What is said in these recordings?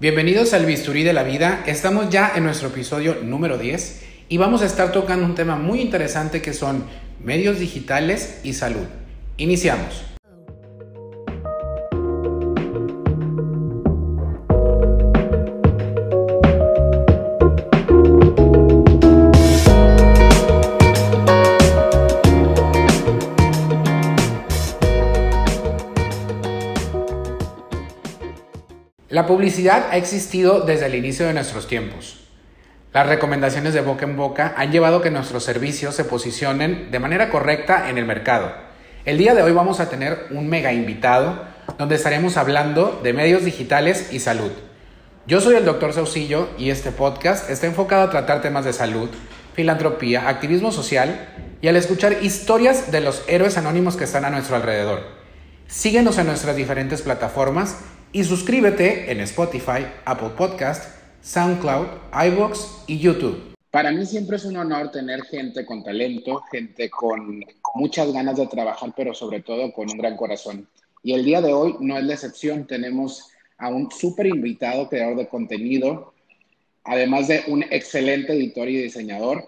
Bienvenidos al Bisturí de la Vida. Estamos ya en nuestro episodio número 10 y vamos a estar tocando un tema muy interesante que son medios digitales y salud. Iniciamos. La publicidad ha existido desde el inicio de nuestros tiempos. Las recomendaciones de boca en boca han llevado a que nuestros servicios se posicionen de manera correcta en el mercado. El día de hoy vamos a tener un mega invitado donde estaremos hablando de medios digitales y salud. Yo soy el doctor Saucillo y este podcast está enfocado a tratar temas de salud, filantropía, activismo social y al escuchar historias de los héroes anónimos que están a nuestro alrededor. Síguenos en nuestras diferentes plataformas y suscríbete en Spotify, Apple Podcast, SoundCloud, iBox y YouTube. Para mí siempre es un honor tener gente con talento, gente con muchas ganas de trabajar, pero sobre todo con un gran corazón. Y el día de hoy no es la excepción. Tenemos a un súper invitado creador de contenido, además de un excelente editor y diseñador.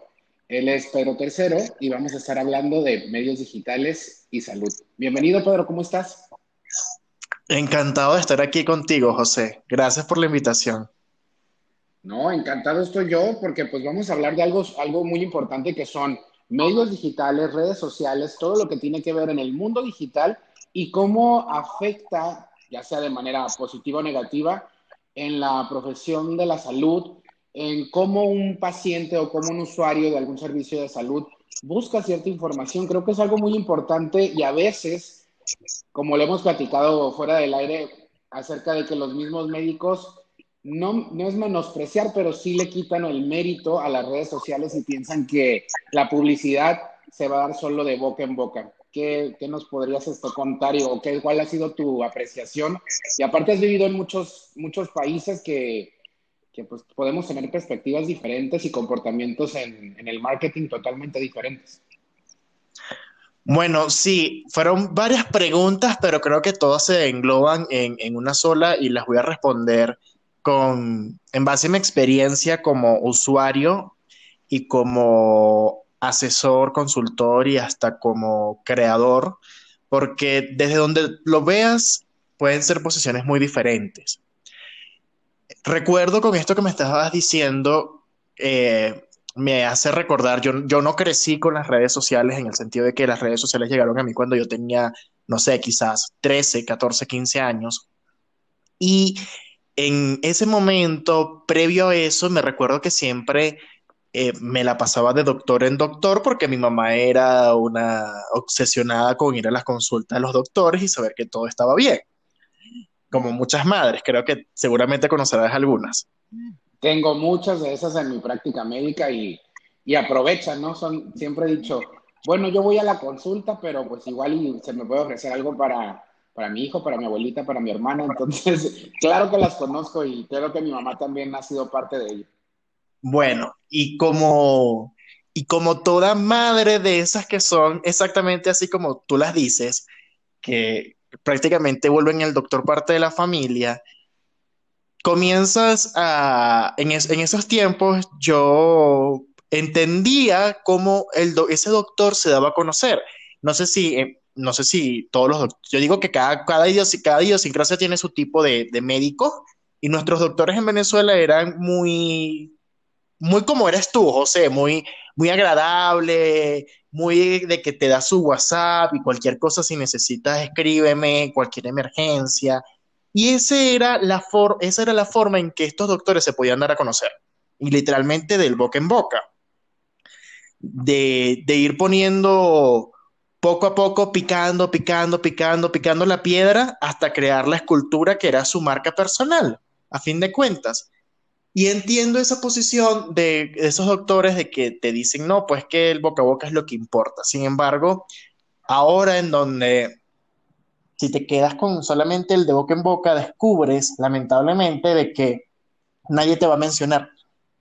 Él es Pedro Tercero y vamos a estar hablando de medios digitales y salud. Bienvenido, Pedro, ¿cómo estás? Encantado de estar aquí contigo, José. Gracias por la invitación. No, encantado estoy yo porque pues vamos a hablar de algo, algo muy importante que son medios digitales, redes sociales, todo lo que tiene que ver en el mundo digital y cómo afecta, ya sea de manera positiva o negativa, en la profesión de la salud, en cómo un paciente o como un usuario de algún servicio de salud busca cierta información. Creo que es algo muy importante y a veces como le hemos platicado fuera del aire, acerca de que los mismos médicos no, no es menospreciar, pero sí le quitan el mérito a las redes sociales y piensan que la publicidad se va a dar solo de boca en boca. ¿Qué, qué nos podrías esto contar o qué, cuál ha sido tu apreciación? Y aparte has vivido en muchos, muchos países que, que pues, podemos tener perspectivas diferentes y comportamientos en, en el marketing totalmente diferentes. Bueno, sí, fueron varias preguntas, pero creo que todas se engloban en, una sola y las voy a responder con, en base a mi experiencia como usuario y como asesor, consultor y hasta como creador, porque desde donde lo veas pueden ser posiciones muy diferentes. Recuerdo con esto que me estabas diciendo, eh, me hace recordar, yo, yo no crecí con las redes sociales en el sentido de que las redes sociales llegaron a mí cuando yo tenía, no sé, quizás 13, 14, 15 años. Y en ese momento, previo a eso, me recuerdo que siempre eh, me la pasaba de doctor en doctor porque mi mamá era una obsesionada con ir a las consultas de los doctores y saber que todo estaba bien. Como muchas madres, creo que seguramente conocerás algunas. Tengo muchas de esas en mi práctica médica y, y aprovechan, ¿no? Son, siempre he dicho, bueno, yo voy a la consulta, pero pues igual se me puede ofrecer algo para, para mi hijo, para mi abuelita, para mi hermana. Entonces, claro que las conozco y creo que mi mamá también ha sido parte de ello. Bueno, y como, y como toda madre de esas que son exactamente así como tú las dices, que prácticamente vuelven el doctor parte de la familia, comienzas a, en, esos tiempos yo entendía cómo el ese doctor se daba a conocer. No sé si, eh, no sé si todos los yo digo que cada, cada, cada idiosincrasia tiene su tipo de, de médico y nuestros doctores en Venezuela eran muy, muy como eres tú, José, muy, muy agradable, muy de que te da su WhatsApp y cualquier cosa si necesitas escríbeme, cualquier emergencia. Y ese era la esa era la forma en que estos doctores se podían dar a conocer, y literalmente del boca en boca, de, de ir poniendo poco a poco, picando, picando, picando, picando la piedra hasta crear la escultura que era su marca personal, a fin de cuentas. Y entiendo esa posición de esos doctores de que te dicen, no, pues que el boca a boca es lo que importa. Sin embargo, ahora en donde si te quedas con solamente el de boca en boca, descubres, lamentablemente, de que nadie te va a mencionar.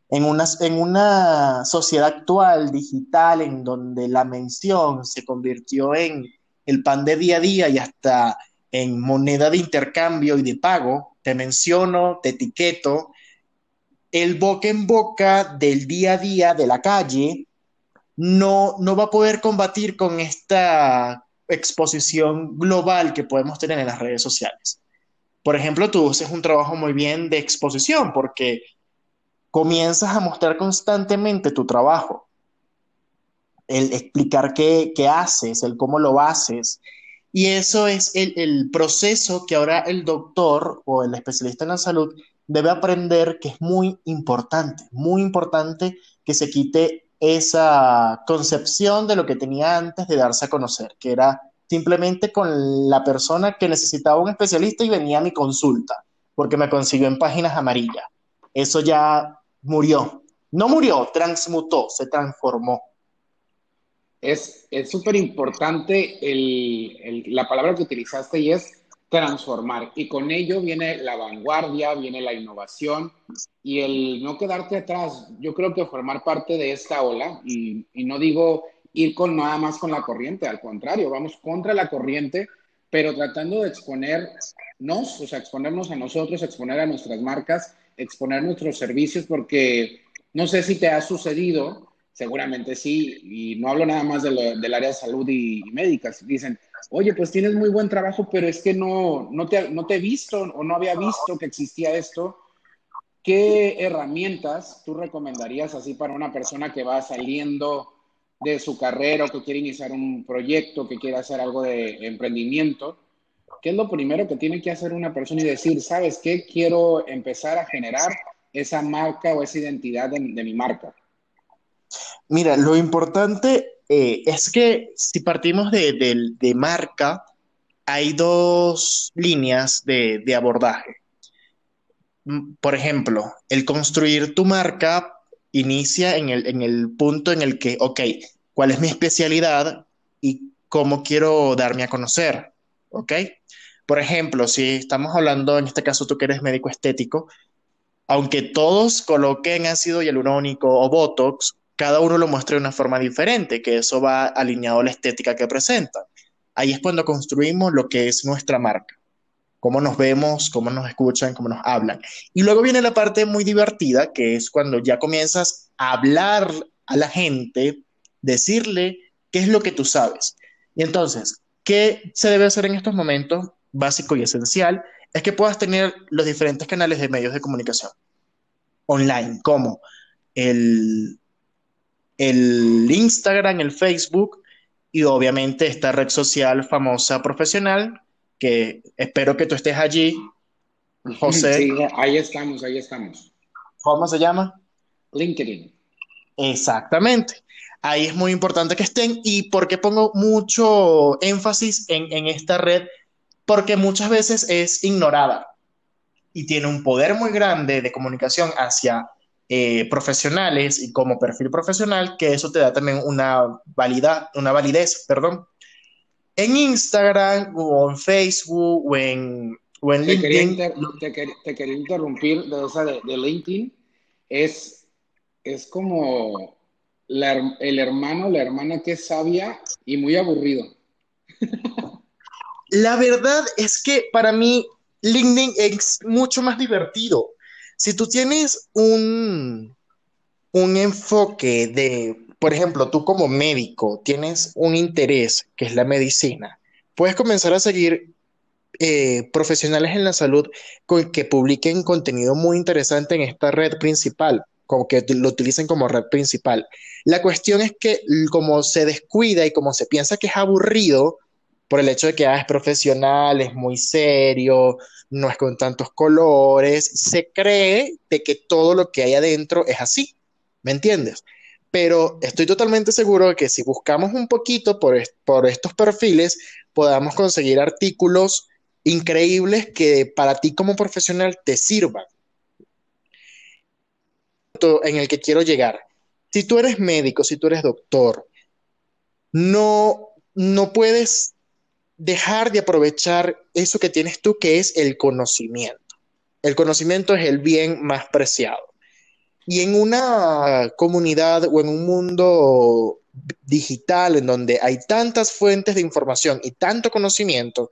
En una, en una sociedad actual, digital, en donde la mención se convirtió en el pan de día a día y hasta en moneda de intercambio y de pago, te menciono, te etiqueto, el boca en boca del día a día de la calle no, no va a poder combatir con esta exposición global que podemos tener en las redes sociales. Por ejemplo, tú haces un trabajo muy bien de exposición porque comienzas a mostrar constantemente tu trabajo, el explicar qué, haces, el cómo lo haces. Y eso es el, el proceso que ahora el doctor o el especialista en la salud debe aprender que es muy importante, muy importante que se quite esa concepción de lo que tenía antes de darse a conocer, que era simplemente con la persona que necesitaba un especialista y venía a mi consulta, porque me consiguió en páginas amarillas. Eso ya murió. No murió, transmutó, se transformó. Es súper importante la palabra que utilizaste y es transformar. Y con ello viene la vanguardia, viene la innovación y el no quedarte atrás. Yo creo que formar parte de esta ola, y, no digo ir con nada más con la corriente, al contrario, vamos contra la corriente, pero tratando de exponernos, o sea, exponernos a nosotros, exponer a nuestras marcas, exponer nuestros servicios, porque no sé si te ha sucedido, seguramente sí, y no hablo nada más del área de salud y, y médicas, dicen, oye, pues tienes muy buen trabajo, pero es que no, no, te, no te he visto o no había visto que existía esto. ¿Qué herramientas tú recomendarías así para una persona que va saliendo de su carrera o que quiere iniciar un proyecto, que quiere hacer algo de emprendimiento? ¿Qué es lo primero que tiene que hacer una persona y decir, sabes qué, quiero empezar a generar esa marca o esa identidad de, de mi marca? Mira, lo importante eh, es que si partimos de, marca, hay dos líneas de, abordaje. Mm, por ejemplo, el construir tu marca inicia en el, en el punto en el que, ok, ¿cuál es mi especialidad y cómo quiero darme a conocer? ¿Ok? Por ejemplo, si estamos hablando, en este caso tú que eres médico estético, aunque todos coloquen ácido hialurónico o Botox, cada uno lo muestra de una forma diferente, que eso va alineado a la estética que presenta. Ahí es cuando construimos lo que es nuestra marca, cómo nos vemos, cómo nos escuchan, cómo nos hablan. Y luego viene la parte muy divertida, que es cuando ya comienzas a hablar a la gente, decirle qué es lo que tú sabes. Y entonces, ¿qué se debe hacer en estos momentos? Básico y esencial, es que puedas tener los diferentes canales de medios de comunicación online, como el el Instagram, el Facebook y obviamente esta red social famosa profesional, que espero que tú estés allí, José. Sí, ahí estamos, ahí estamos. ¿Cómo se llama? LinkedIn. Exactamente. Ahí es muy importante que estén. ¿Y por qué pongo mucho énfasis en, en esta red? Porque muchas veces es ignorada y tiene un poder muy grande de comunicación hacia eh, profesionales y como perfil profesional, que eso te da también una, validad, una validez, perdón. En Instagram o en Facebook o en, LinkedIn. te, quería interrumpir de esa de, LinkedIn. Es, es como el hermano, la hermana que es sabia y muy aburrido. La verdad es que para mí LinkedIn es mucho más divertido. Si tú tienes un, un enfoque de, por ejemplo, tú como médico tienes un interés que es la medicina, puedes comenzar a seguir eh, profesionales en la salud con, que publiquen contenido muy interesante en esta red principal, como que lo utilicen como red principal. La cuestión es que como se descuida y como se piensa que es aburrido, por el hecho de que ah, es profesional, es muy serio, no es con tantos colores, se cree de que todo lo que hay adentro es así, ¿me entiendes? Pero estoy totalmente seguro de que si buscamos un poquito por, por estos perfiles, podamos conseguir artículos increíbles que para ti como profesional te sirvan. En el que quiero llegar. Si tú eres médico, si tú eres doctor, no, no puedes dejar de aprovechar eso que tienes tú, que es el conocimiento. El conocimiento es el bien más preciado. Y en una comunidad o en un mundo digital en donde hay tantas fuentes de información y tanto conocimiento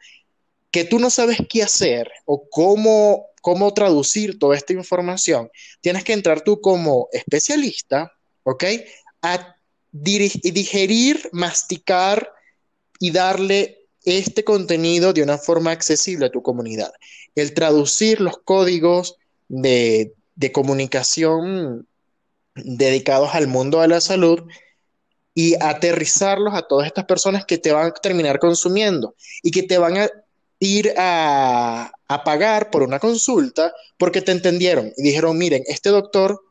que tú no sabes qué hacer o cómo cómo traducir toda esta información, tienes que entrar tú como especialista, ¿ok? A digerir, masticar y darle este contenido de una forma accesible a tu comunidad. El traducir los códigos de, de comunicación dedicados al mundo de la salud y aterrizarlos a todas estas personas que te van a terminar consumiendo y que te van a ir a, pagar por una consulta porque te entendieron y dijeron, miren, este doctor,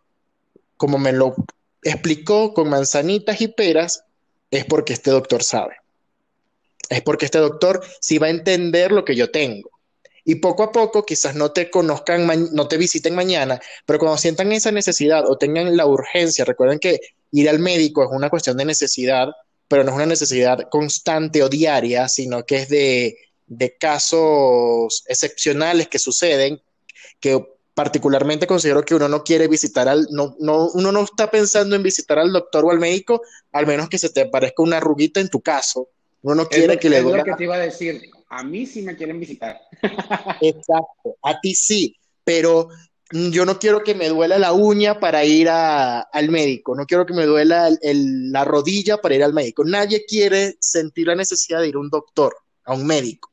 como me lo explicó con manzanitas y peras, es porque este doctor sabe. Es porque este doctor sí va a entender lo que yo tengo. Y poco a poco, quizás no te conozcan, no te visiten mañana, pero cuando sientan esa necesidad o tengan la urgencia, recuerden que ir al médico es una cuestión de necesidad, pero no es una necesidad constante o diaria, sino que es de, casos excepcionales que suceden, que particularmente considero que uno no quiere visitar al, no, no, uno no está pensando en visitar al doctor o al médico, al menos que se te parezca una arruguita en tu caso. Uno no quiere que le duela. Es lo que te iba a decir a mí sí me quieren visitar. Exacto, a ti sí, pero yo no quiero que me duela la uña para ir al médico, no quiero que me duela la rodilla para ir al médico. Nadie quiere sentir la necesidad de ir a un doctor, a un médico.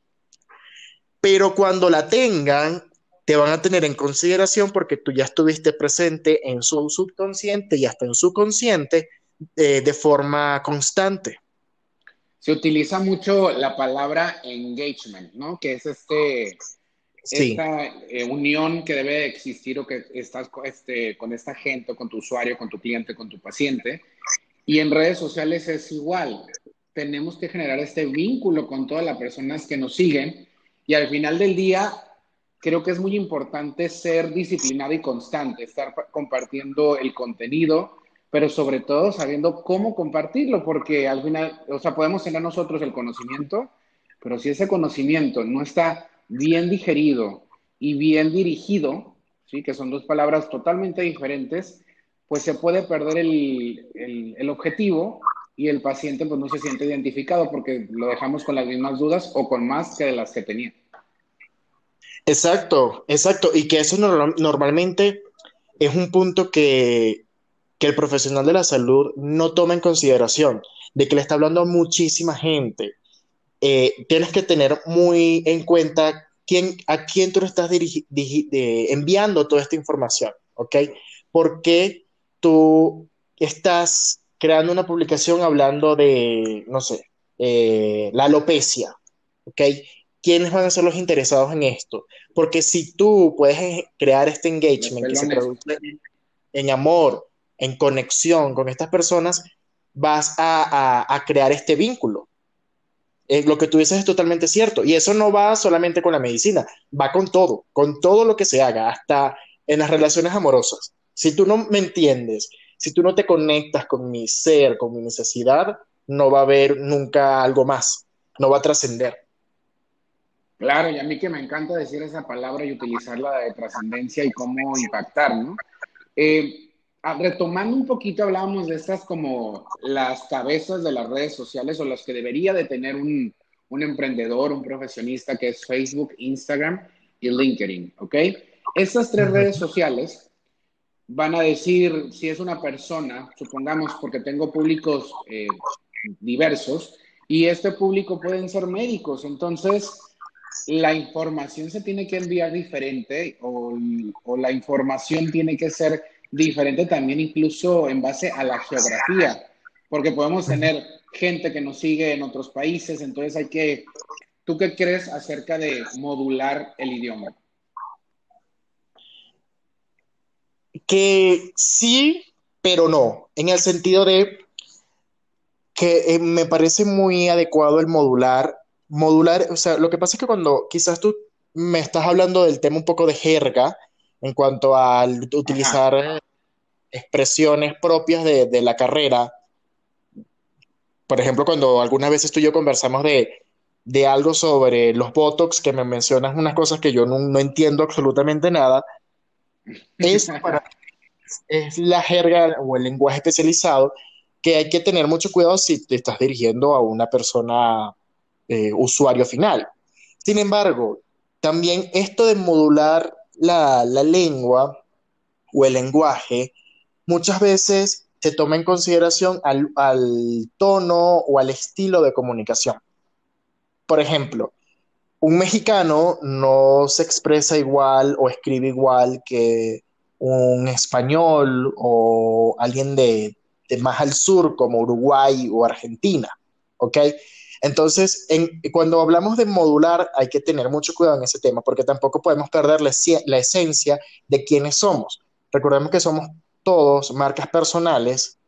Pero cuando la tengan, te van a tener en consideración porque tú ya estuviste presente en su subconsciente y hasta en su consciente eh, de forma constante se utiliza mucho la palabra engagement, ¿no? Que es este, esta eh, unión que debe existir o que estás este, con esta gente, con tu usuario, con tu cliente, con tu paciente. Y en redes sociales es igual. Tenemos que generar este vínculo con todas las personas que nos siguen y al final del día creo que es muy importante ser disciplinado y constante, estar compartiendo el contenido, pero sobre todo sabiendo cómo compartirlo, porque al final, o sea, podemos tener nosotros el conocimiento, pero si ese conocimiento no está bien digerido y bien dirigido, ¿sí? que son dos palabras totalmente diferentes, pues se puede perder el, el, objetivo y el paciente pues no se siente identificado porque lo dejamos con las mismas dudas o con más que de las que tenía. Exacto, exacto. Y que eso normalmente es un punto que que el profesional de la salud no toma en consideración, de que le está hablando a muchísima gente. Eh, tienes que tener muy en cuenta quién, a quién tú estás enviando toda esta información, ¿ok? Porque tú estás creando una publicación hablando de, no sé, eh, la alopecia, ¿ok? ¿Quiénes van a ser los interesados en esto? Porque si tú puedes crear este engagement que se traduce en amor, en conexión con estas personas, vas a, crear este vínculo. Eh, lo que tú dices es totalmente cierto. Y eso no va solamente con la medicina, va con todo, con todo lo que se haga, hasta en las relaciones amorosas. Si tú no me entiendes, si tú no te conectas con mi ser, con mi necesidad, no va a haber nunca algo más, no va a trascender. Claro, y a mí que me encanta decir esa palabra y utilizarla de trascendencia y cómo impactar, ¿no? Eh, retomando un poquito, hablábamos de estas como las cabezas de las redes sociales o las que debería de tener un, un emprendedor, un profesionista, que es Facebook, Instagram y LinkedIn, ¿ok? Estas tres redes sociales van a decir si es una persona, supongamos, porque tengo públicos eh, diversos, y este público pueden ser médicos, entonces la información se tiene que enviar diferente o, o la información tiene que ser diferente también incluso en base a la geografía, porque podemos tener gente que nos sigue en otros países, entonces hay que, ¿tú qué crees acerca de modular el idioma? Que sí, pero no, en el sentido de que eh, me parece muy adecuado el modular. Modular, o sea, lo que pasa es que cuando quizás tú me estás hablando del tema un poco de jerga, en cuanto a utilizar expresiones propias de, la carrera. Por ejemplo, cuando algunas veces tú y yo conversamos de, algo sobre los Botox, que me mencionas unas cosas que yo no, entiendo absolutamente nada, es, es la jerga o el lenguaje especializado que hay que tener mucho cuidado si te estás dirigiendo a una persona eh, usuario final. Sin embargo, también esto de modular la, lengua o el lenguaje, muchas veces se toma en consideración al, al tono o al estilo de comunicación. Por ejemplo, un mexicano no se expresa igual o escribe igual que un español o alguien de, más al sur como Uruguay o Argentina, ¿ok? Entonces, cuando hablamos de modular, hay que tener mucho cuidado en ese tema, porque tampoco podemos perder la, esencia de quiénes somos. Recordemos que somos todos marcas personales,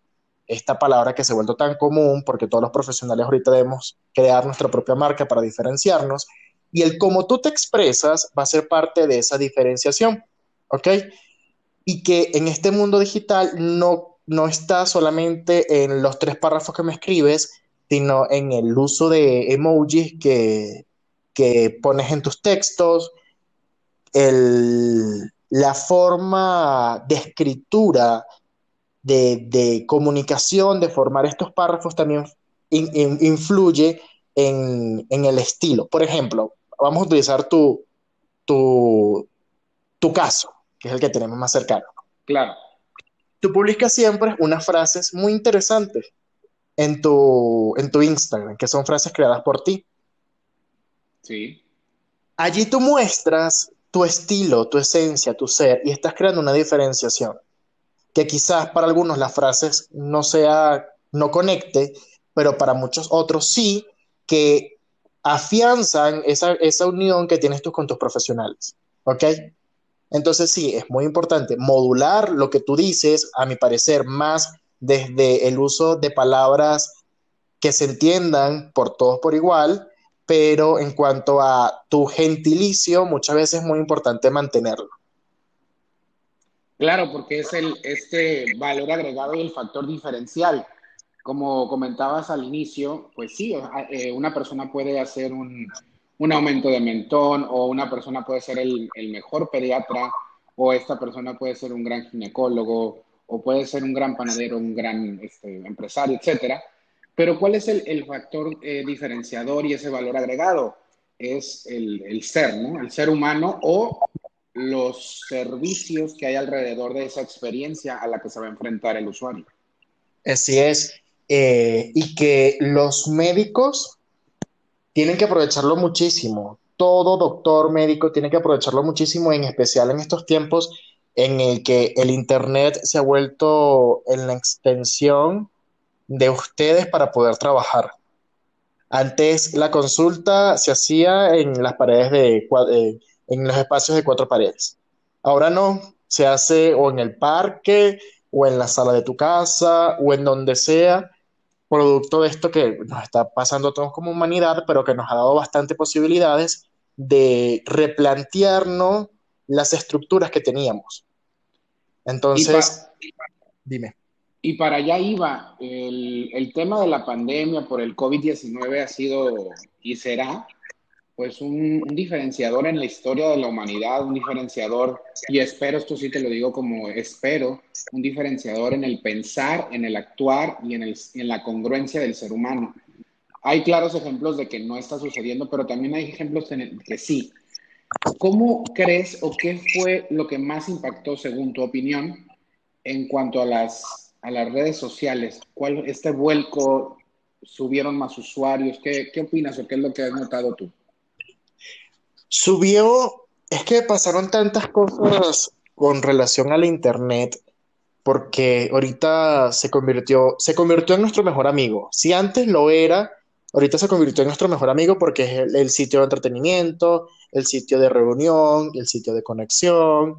esta palabra que se ha vuelto tan común, porque todos los profesionales ahorita debemos crear nuestra propia marca para diferenciarnos, y el cómo tú te expresas va a ser parte de esa diferenciación, ¿ok? Y que en este mundo digital no, no está solamente en los tres párrafos que me escribes, sino en el uso de emojis que, que pones en tus textos, el, la forma de escritura, de, de, comunicación, de formar estos párrafos también influye en, en, el estilo. Por ejemplo, vamos a utilizar tu, tu, tu caso, que es el que tenemos más cercano. Claro. Tú publicas siempre unas frases muy interesantes en tu, en tu Instagram, que son frases creadas por ti. Sí. Allí tú muestras tu estilo, tu esencia, tu ser, y estás creando una diferenciación. Que quizás para algunos las frases no sea, no conecte, pero para muchos otros sí, que afianzan esa, esa unión que tienes tú con tus profesionales. ¿Ok? Entonces sí, es muy importante modular lo que tú dices, a mi parecer, más desde el uso de palabras que se entiendan por todos por igual, pero en cuanto a tu gentilicio, muchas veces es muy importante mantenerlo. Claro, porque es el, este valor agregado y el factor diferencial. Como comentabas al inicio, pues sí, eh, una persona puede hacer un, un aumento de mentón o una persona puede ser el, el, mejor pediatra o esta persona puede ser un gran ginecólogo o puede ser un gran panadero, un gran este, empresario, etcétera. Pero ¿cuál es el, factor eh, diferenciador y ese valor agregado? Es el, el, ser, ¿no? El ser humano o los servicios que hay alrededor de esa experiencia a la que se va a enfrentar el usuario. Así es. Eh, y que los médicos tienen que aprovecharlo muchísimo. Todo doctor médico tiene que aprovecharlo muchísimo, en especial en estos tiempos en el que el Internet se ha vuelto en la extensión de ustedes para poder trabajar. Antes la consulta se hacía en las paredes de, eh, en los espacios de cuatro paredes. Ahora no, se hace o en el parque o en la sala de tu casa o en donde sea, producto de esto que nos está pasando a todos como humanidad, pero que nos ha dado bastante posibilidades de replantearnos las estructuras que teníamos. Entonces, dime. Y para allá iba, el, el, tema de la pandemia por el COVID-19 ha sido y será pues un, un, diferenciador en la historia de la humanidad, un diferenciador, y espero, esto sí te lo digo como espero, un diferenciador en el pensar, en el actuar y en, el, en la congruencia del ser humano. Hay claros ejemplos de que no está sucediendo, pero también hay ejemplos en el que sí. ¿Cómo crees o qué fue lo que más impactó, según tu opinión, en cuanto a las, a las redes sociales? ¿Cuál este vuelco? ¿Subieron más usuarios? ¿Qué, ¿Qué opinas o qué es lo que has notado tú? Subió, es que pasaron tantas cosas con relación al Internet, porque ahorita se convirtió, se convirtió en nuestro mejor amigo. Si antes lo era, ahorita se convirtió en nuestro mejor amigo porque es el, sitio de entretenimiento, el sitio de reunión, el sitio de conexión.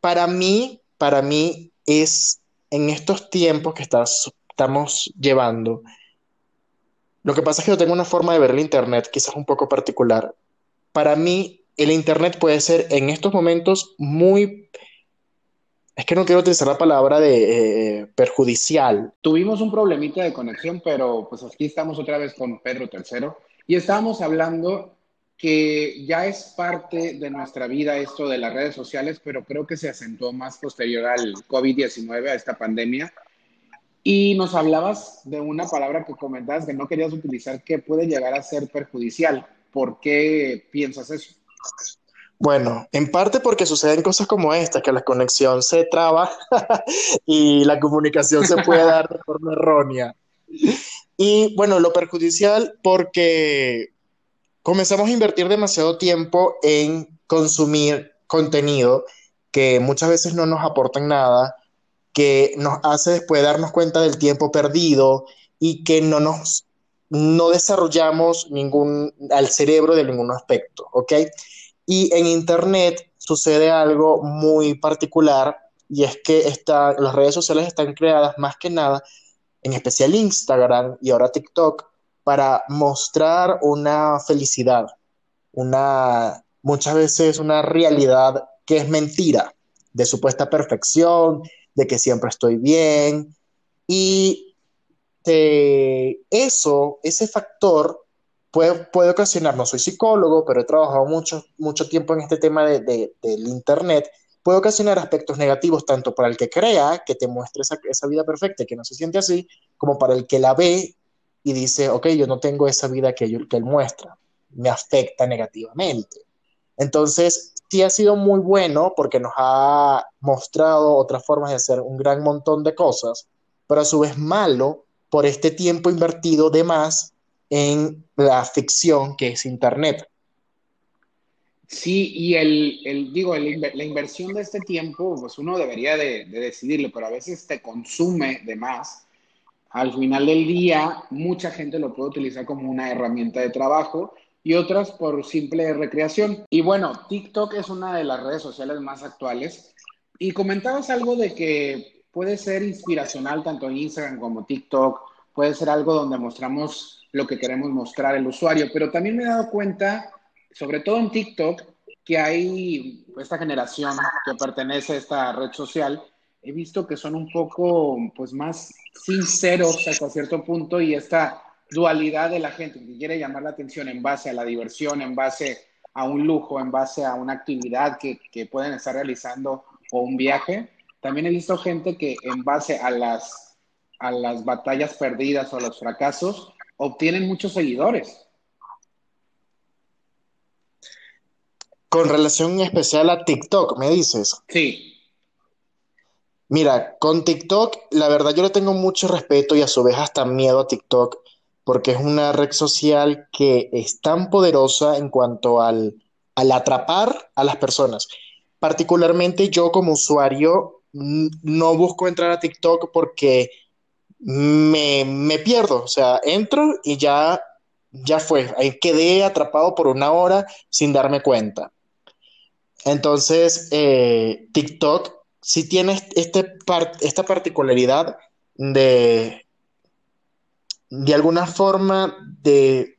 Para mí, para mí es en estos tiempos que estamos llevando, lo que pasa es que yo tengo una forma de ver el Internet quizás un poco particular. Para mí, el Internet puede ser en estos momentos muy es que no quiero utilizar la palabra de eh, perjudicial. Tuvimos un problemita de conexión, pero pues aquí estamos otra vez con Pedro III y estábamos hablando que ya es parte de nuestra vida esto de las redes sociales, pero creo que se acentuó más posterior al COVID-19, a esta pandemia. Y nos hablabas de una palabra que comentabas que no querías utilizar que puede llegar a ser perjudicial. ¿Por qué piensas eso? Bueno, en parte porque suceden cosas como esta, que la conexión se traba y la comunicación se puede dar de forma errónea. Y bueno, lo perjudicial porque comenzamos a invertir demasiado tiempo en consumir contenido que muchas veces no nos aportan nada, que nos hace después darnos cuenta del tiempo perdido y que no nos no desarrollamos ningún al cerebro de ningún aspecto, ¿ok? Y en Internet sucede algo muy particular y es que las redes sociales están creadas más que nada, en especial Instagram y ahora TikTok, para mostrar una felicidad, una muchas veces una realidad que es mentira, de supuesta perfección, de que siempre estoy bien. Y eso, ese factor puede, ocasionar, no soy psicólogo, pero he trabajado mucho, mucho tiempo en este tema de, del Internet, puede ocasionar aspectos negativos tanto para el que crea que te muestre esa, esa, vida perfecta que no se siente así, como para el que la ve y dice, ok, yo no tengo esa vida que, que él muestra, me afecta negativamente. Entonces, sí ha sido muy bueno porque nos ha mostrado otras formas de hacer un gran montón de cosas, pero a su vez malo por este tiempo invertido de más en la ficción que es Internet. Sí, y el, digo, la inversión de este tiempo, pues uno debería de, de, decidirlo, pero a veces te consume de más. Al final del día, mucha gente lo puede utilizar como una herramienta de trabajo y otras por simple recreación. Y bueno, TikTok es una de las redes sociales más actuales. Y comentabas algo de que puede ser inspiracional tanto en Instagram como TikTok, puede ser algo donde mostramos lo que queremos mostrar el usuario. Pero también me he dado cuenta, sobre todo en TikTok, que hay esta generación que pertenece a esta red social, he visto que son un poco pues más sinceros hasta cierto punto y esta dualidad de la gente que quiere llamar la atención en base a la diversión, en base a un lujo, en base a una actividad que, que pueden estar realizando o un viaje. También he visto gente que en base a las, a las batallas perdidas o a los fracasos obtienen muchos seguidores. Con relación especial a TikTok, me dices. Sí. Mira, con TikTok, la verdad yo le tengo mucho respeto y a su vez hasta miedo a TikTok, porque es una red social que es tan poderosa en cuanto al, al atrapar a las personas. Particularmente yo como usuario no busco entrar a TikTok porque me, pierdo, o sea, entro y ya, ya fue, ahí quedé atrapado por una hora sin darme cuenta. Entonces, eh, TikTok sí tiene este esta particularidad de, de alguna forma, de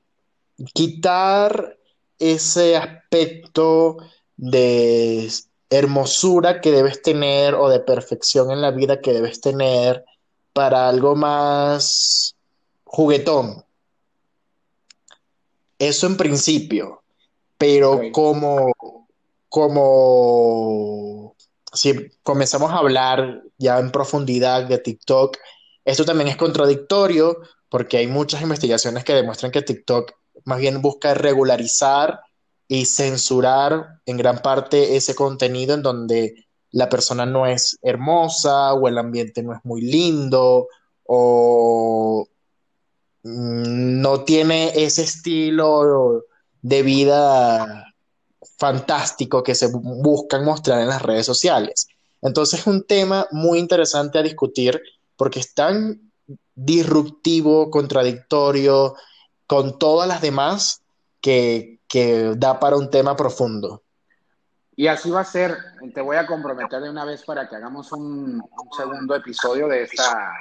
quitar ese aspecto de hermosura que debes tener o de perfección en la vida que debes tener para algo más juguetón. Eso en principio, pero como, como si comenzamos a hablar ya en profundidad de TikTok, esto también es contradictorio porque hay muchas investigaciones que demuestran que TikTok más bien busca regularizar y censurar en gran parte ese contenido en donde la persona no es hermosa o el ambiente no es muy lindo o no tiene ese estilo de vida fantástico que se buscan mostrar en las redes sociales. Entonces es un tema muy interesante a discutir porque es tan disruptivo, contradictorio con todas las demás que, da para un tema profundo. Y así va a ser. Te voy a comprometer de una vez para que hagamos un, segundo episodio de esta,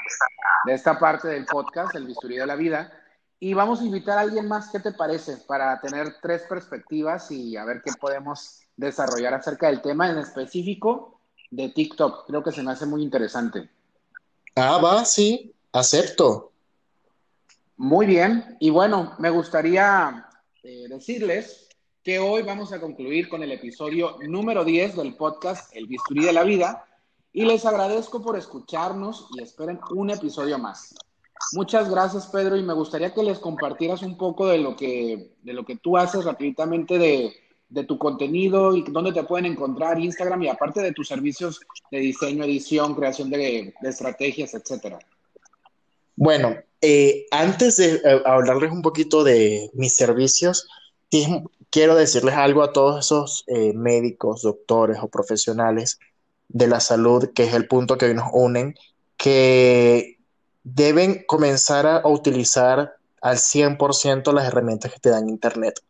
de esta parte del podcast, El Bisturí de la Vida. Y vamos a invitar a alguien más, ¿qué te parece? Para tener tres perspectivas y a ver qué podemos desarrollar acerca del tema en específico de TikTok. Creo que se me hace muy interesante. Ah, va, sí, acepto. Muy bien. Y bueno, me gustaría eh, decirles que hoy vamos a concluir con el episodio número 10 del podcast El Bisturí de la Vida y les agradezco por escucharnos y esperen un episodio más. Muchas gracias Pedro y me gustaría que les compartieras un poco de lo que, de lo que tú haces rápidamente de de tu contenido y dónde te pueden encontrar Instagram y aparte de tus servicios de diseño, edición, creación de, estrategias, etcétera. Bueno, eh, antes de eh, hablarles un poquito de mis servicios, quiero decirles algo a todos esos eh, médicos, doctores o profesionales de la salud, que es el punto que hoy nos unen, que deben comenzar a utilizar al 100% las herramientas que te dan Internet.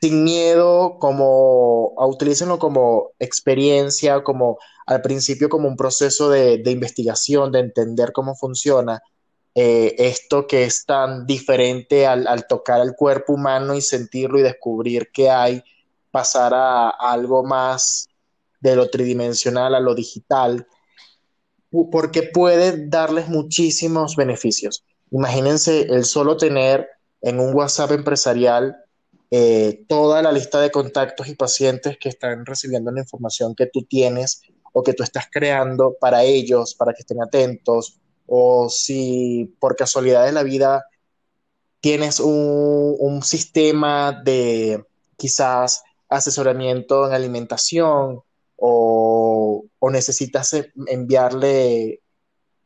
Sin miedo, como a utilícenlo como experiencia, como al principio como un proceso de, investigación, de entender cómo funciona eh, esto que es tan diferente al, tocar el cuerpo humano y sentirlo y descubrir que hay, pasar a, algo más de lo tridimensional a lo digital, porque puede darles muchísimos beneficios. Imagínense el solo tener en un WhatsApp empresarial eh, toda la lista de contactos y pacientes que están recibiendo la información que tú tienes o que tú estás creando para ellos, para que estén atentos, o si por casualidad de la vida tienes un, sistema de quizás asesoramiento en alimentación o, necesitas enviarle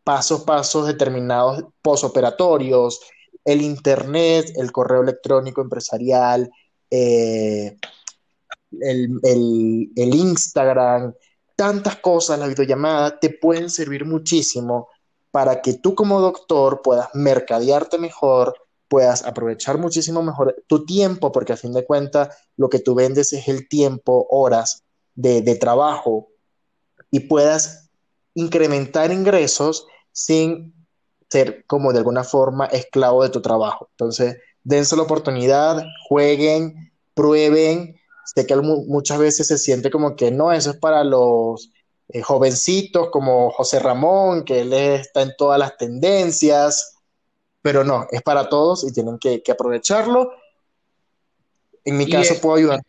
pasos, pasos determinados posoperatorios, el Internet, el correo electrónico empresarial, eh, el, Instagram, tantas cosas, la videollamada, te pueden servir muchísimo para que tú como doctor puedas mercadearte mejor, puedas aprovechar muchísimo mejor tu tiempo, porque a fin de cuentas lo que tú vendes es el tiempo, horas de, de trabajo, y puedas incrementar ingresos sin ser como de alguna forma esclavo de tu trabajo. Entonces, dense la oportunidad, jueguen, prueben. Sé que muchas veces se siente como que no, eso es para los eh, jovencitos como José Ramón, que él está en todas las tendencias, pero no, es para todos y tienen que, aprovecharlo. En mi caso puedo ayudar.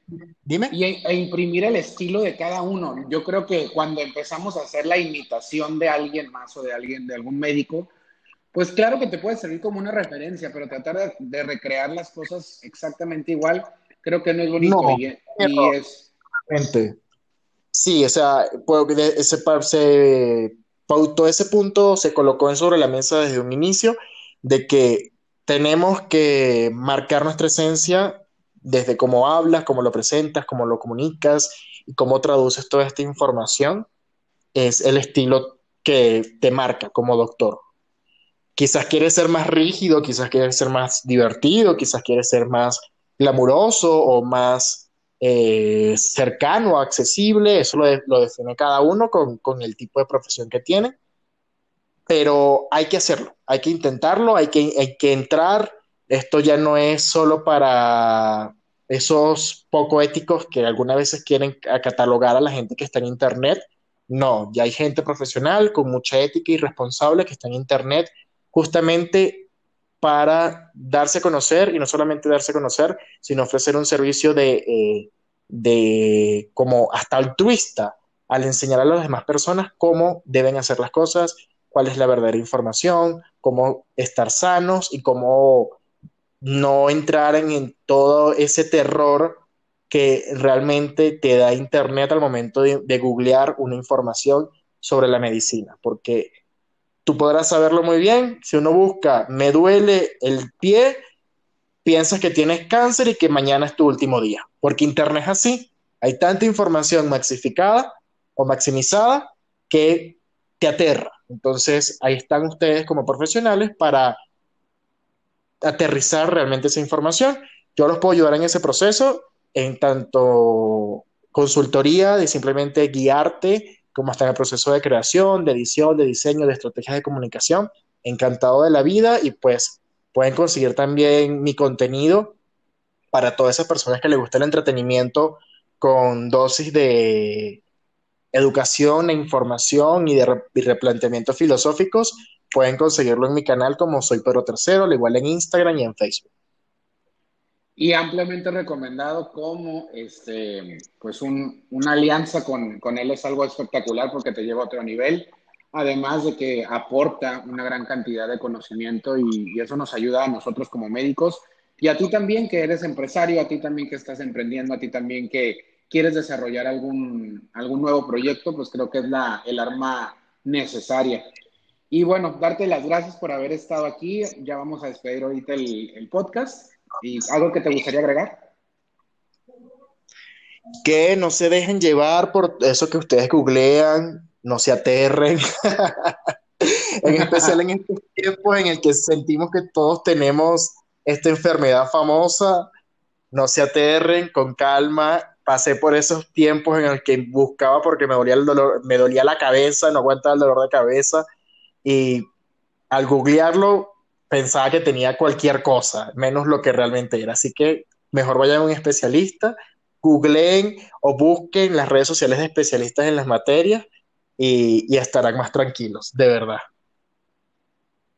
Dime. Y e, imprimir el estilo de cada uno. Yo creo que cuando empezamos a hacer la imitación de alguien más o de alguien, de algún médico, pues claro que te puede servir como una referencia, pero tratar de, recrear las cosas exactamente igual, creo que no es bonito. No, y, es... Sí, o sea, ese, se pautó ese punto, se colocó en sobre la mesa desde un inicio, de que tenemos que marcar nuestra esencia desde cómo hablas, cómo lo presentas, cómo lo comunicas y cómo traduces toda esta información, es el estilo que te marca como doctor. Quizás quieres ser más rígido, quizás quieres ser más divertido, quizás quieres ser más glamuroso o más eh, cercano, accesible, eso lo, define cada uno con, el tipo de profesión que tiene, pero hay que hacerlo, hay que intentarlo, hay que, hay que entrar, esto ya no es solo para esos poco éticos que algunas veces quieren catalogar a la gente que está en Internet, no, ya hay gente profesional con mucha ética y responsable que está en Internet justamente para darse a conocer y no solamente darse a conocer, sino ofrecer un servicio de, eh, como hasta altruista al enseñar a las demás personas cómo deben hacer las cosas, cuál es la verdadera información, cómo estar sanos y cómo no entrar en, todo ese terror que realmente te da Internet al momento de, de googlear una información sobre la medicina, porque Tú podrás saberlo muy bien. Si uno busca, me duele el pie, piensas que tienes cáncer y que mañana es tu último día. Porque Internet es así. Hay tanta información maxificada o maximizada que te aterra. Entonces, ahí están ustedes como profesionales para aterrizar realmente esa información. Yo los puedo ayudar en ese proceso, en tanto consultoría de simplemente guiarte como está en el proceso de creación, de edición, de diseño, de estrategias de comunicación. Encantado de la vida y pues pueden conseguir también mi contenido para todas esas personas que les gusta el entretenimiento con dosis de educación e información y de replanteamientos filosóficos. Pueden conseguirlo en mi canal como Soy Pedro Tercero, al igual en Instagram y en Facebook y ampliamente recomendado como este, pues una alianza con, con, él es algo espectacular porque te lleva a otro nivel, además de que aporta una gran cantidad de conocimiento y, eso nos ayuda a nosotros como médicos Y a ti también que eres empresario, a ti también que estás emprendiendo, a ti también que quieres desarrollar algún, algún nuevo proyecto, pues creo que es la, el arma necesaria. Y bueno, darte las gracias por haber estado aquí. Ya vamos a despedir ahorita el, podcast. ¿Y algo que te gustaría agregar? Que no se dejen llevar por eso que ustedes googlean, no se aterren. en especial en estos tiempos en el que sentimos que todos tenemos esta enfermedad famosa, no se aterren, con calma. Pasé por esos tiempos en el que buscaba porque me dolía el dolor, me dolía la cabeza, no aguantaba el dolor de cabeza y al googlearlo pensaba que tenía cualquier cosa, menos lo que realmente era. Así que mejor vayan a un especialista, googleen o busquen las redes sociales de especialistas en las materias y, y estarán más tranquilos, de verdad.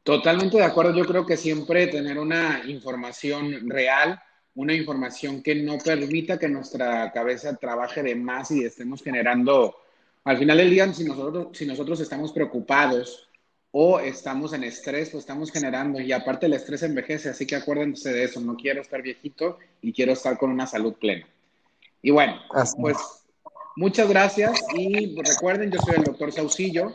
Totalmente de acuerdo. Yo creo que siempre tener una información real, una información que no permita que nuestra cabeza trabaje de más y estemos generando, al final del día, si nosotros, si nosotros estamos preocupados o estamos en estrés, pues estamos generando, y aparte el estrés envejece, así que acuérdense de eso, no quiero estar viejito y quiero estar con una salud plena. Y bueno, pues muchas gracias y recuerden, yo soy el doctor Saucillo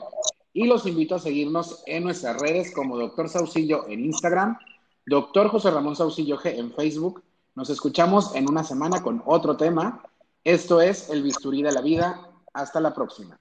y los invito a seguirnos en nuestras redes como Doctor Saucillo en Instagram, Doctor José Ramón Saucillo G en Facebook. Nos escuchamos en una semana con otro tema. Esto es El Bisturí de la Vida. Hasta la próxima.